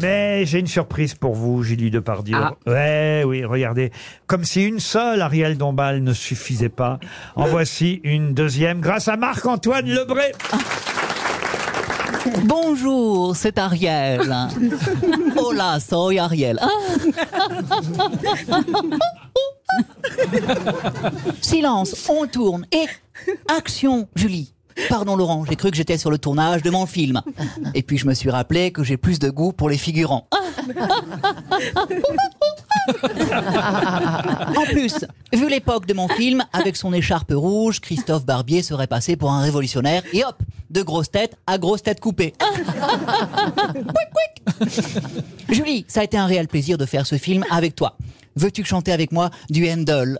Mais j'ai une surprise pour vous, Julie Depardieu. Ah. Ouais, oui, regardez. Comme si une seule Ariel Dombal ne suffisait pas. En voici une deuxième grâce à Marc-Antoine Lebré. Bonjour, c'est Ariel. Hola, soy Ariel. Silence, on tourne. Et action, Julie. Pardon Laurent, j'ai cru que j'étais sur le tournage de mon film. Et puis je me suis rappelé que j'ai plus de goût pour les figurants. En plus, vu l'époque de mon film, avec son écharpe rouge, Christophe Barbier serait passé pour un révolutionnaire et hop, de grosse tête à grosse tête coupée. Julie, ça a été un réel plaisir de faire ce film avec toi. Veux-tu chanter avec moi du Handel?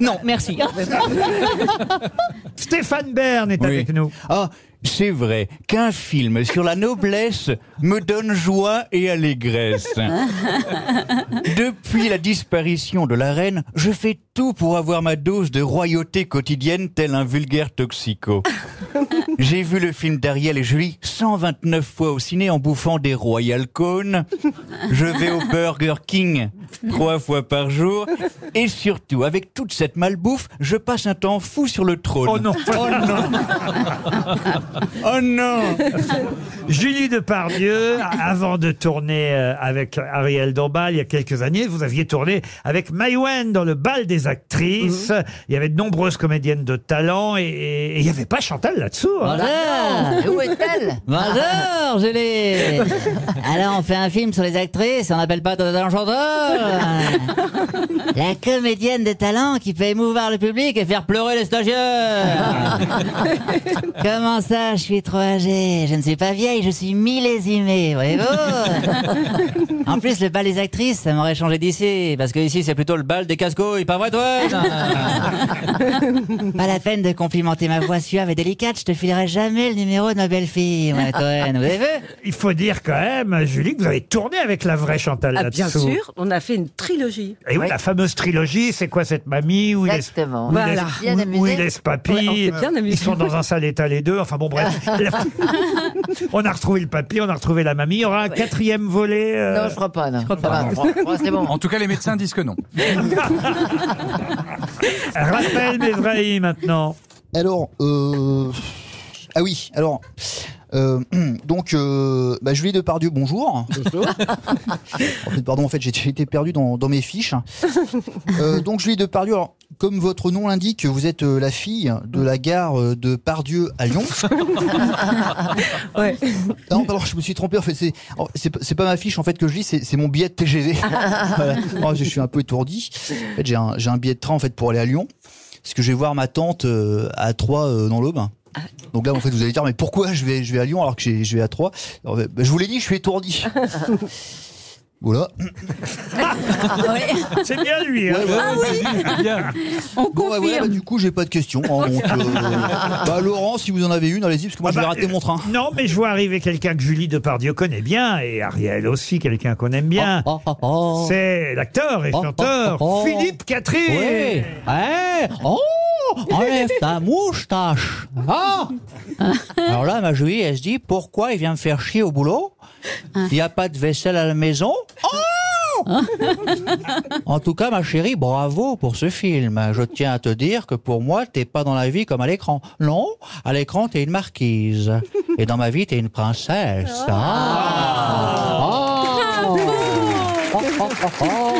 Non, merci. Stéphane Bern est Oui. avec nous. Ah, c'est vrai qu'un film sur la noblesse me donne joie et allégresse. Depuis la disparition de la reine, je fais tout pour avoir ma dose de royauté quotidienne tel un vulgaire toxico. J'ai vu le film d'Ariel et Julie 129 fois au ciné en bouffant des Royal Cones. Je vais au Burger King trois fois par jour. Et surtout, avec toute cette malbouffe, je passe un temps fou sur le trône. Oh non. Oh non Oh non Julie Depardieu, avant de tourner euh, avec Ariel Dombal il y a quelques années, vous aviez tourné avec Maïwen dans le bal des actrices. Il y avait de nombreuses comédiennes de talent et, et il n'y avait pas Chantal là-dessous. hein. Bonjour Où est-elle? Bonjour Julie Alors on fait un film sur les actrices, on n'appelle pas Tata chanteur La comédienne de talent qui peut émouvoir le public et faire pleurer les stagiaires. Comment ça, je suis trop âgée? Je ne suis pas vieille, je suis millésimée, voyez-vous? En plus, le bal des actrices, ça m'aurait changé d'ici, parce que ici c'est plutôt le bal des casse-couilles, pas vrai toi? Pas la peine de complimenter ma voix suave et délicate, je te filerai jamais le numéro de ma belle-fille, moi, Toen. Vous avez vu Il faut dire quand même, Julie, que vous avez tourné avec la vraie Chantal Ah, là-dessous. bien sûr, on a fait une trilogie. Et oui, la fameuse trilogie, c'est quoi cette mamie où il est, Exactement. où il Voilà. laisse- Bien où- amusé. où il laisse papy. Ouais, on s'est bien amusé. Ils sont dans un sale état les deux. Enfin bon, bref. on a retrouvé le papy, on a retrouvé la mamie. Il y aura un quatrième volet. euh, Non, je crois pas. Non. Ça va, je crois- je crois que c'est bon. En tout cas, les médecins disent que non. Raphaël Mesrahi maintenant. Alors, euh... ah oui, alors, euh, donc, euh, bah, Julie Depardieu, bonjour. en fait, pardon, en fait, j'ai été perdu dans, dans mes fiches. Euh, donc, Julie Depardieu, alors, comme votre nom l'indique, vous êtes euh, la fille de la gare euh, de Pardieu à Lyon. Ouais. Non, pardon, je me suis trompé. En fait, c'est oh, c'est pas- ma fiche en fait que je lis, c'est mon billet de TGV. Voilà. Oh, je suis un peu étourdi. En fait, j'ai un, j'ai un billet de train en fait pour aller à Lyon, parce que je vais voir ma tante euh, à Troyes euh, dans l'Aube. Donc là, en fait, vous allez dire, mais pourquoi je vais, je vais à Lyon alors que je vais à Troyes Alors, bah, Je vous l'ai dit, je suis étourdi. Voilà. C'est bien lui. hein. Bon, bah, voilà, bah, du coup, j'ai pas de questions. hein, donc, euh, bah, Laurent, si vous en avez une, allez-y, parce que moi, Ah je vais bah, rater mon train. Non, mais je vois arriver quelqu'un que Julie Depardieu connaît bien et Ariel aussi, quelqu'un qu'on aime bien. Oh, oh, oh. C'est l'acteur et Oh, chanteur oh, oh. Philippe Catherine. Oui. Ouais. Oh, enlève ta moustache. Ah. Alors là, ma Julie, elle se dit pourquoi il vient me faire chier au boulot? Il n'y a pas de vaisselle à la maison? Oh en tout cas, ma chérie, bravo pour ce film. Je tiens à te dire que pour moi, t'es pas dans la vie comme à l'écran. Non, à l'écran, t'es une marquise. Et dans ma vie, t'es une princesse. Ah. Oh. Oh, oh, oh, oh.